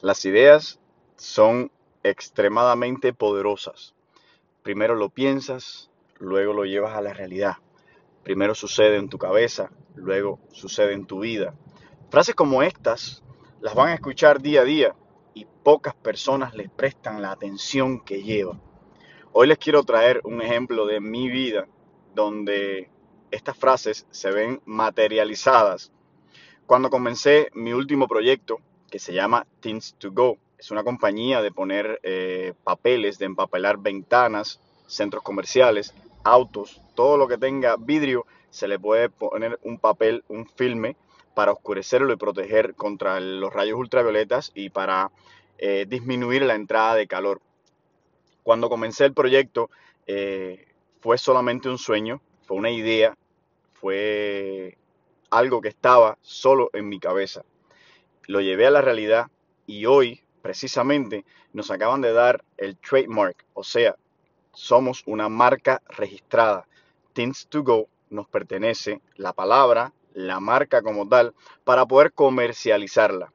Las ideas son extremadamente poderosas. Primero lo piensas, luego lo llevas a la realidad. Primero sucede en tu cabeza, luego sucede en tu vida. Frases como estas las van a escuchar día a día y pocas personas les prestan la atención que lleva. Hoy les quiero traer un ejemplo de mi vida donde estas frases se ven materializadas. Cuando comencé mi último proyecto, que se llama Things to Go. Es una compañía de poner eh, papeles, de empapelar ventanas, centros comerciales, autos, todo lo que tenga vidrio, se le puede poner un papel, un filme para oscurecerlo y proteger contra los rayos ultravioletas y para eh, disminuir la entrada de calor. Cuando comencé el proyecto eh, fue solamente un sueño, fue una idea, fue algo que estaba solo en mi cabeza lo llevé a la realidad y hoy, precisamente, nos acaban de dar el trademark, o sea, somos una marca registrada. Things to Go nos pertenece la palabra, la marca como tal, para poder comercializarla.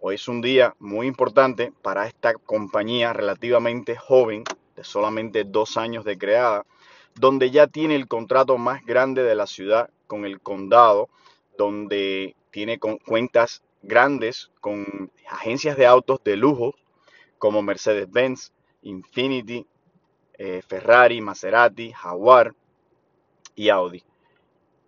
Hoy es un día muy importante para esta compañía relativamente joven, de solamente dos años de creada, donde ya tiene el contrato más grande de la ciudad con el condado, donde tiene cuentas grandes con agencias de autos de lujo como Mercedes-Benz, Infinity, eh, Ferrari, Maserati, Jaguar y Audi.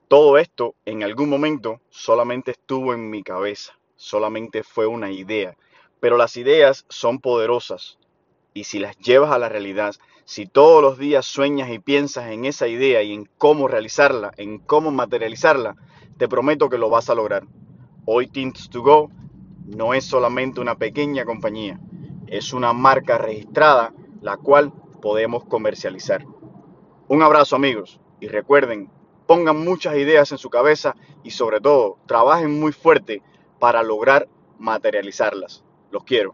Todo esto en algún momento solamente estuvo en mi cabeza, solamente fue una idea, pero las ideas son poderosas y si las llevas a la realidad, si todos los días sueñas y piensas en esa idea y en cómo realizarla, en cómo materializarla, te prometo que lo vas a lograr. Hoy Tints to Go no es solamente una pequeña compañía, es una marca registrada la cual podemos comercializar. Un abrazo amigos y recuerden, pongan muchas ideas en su cabeza y sobre todo trabajen muy fuerte para lograr materializarlas. Los quiero.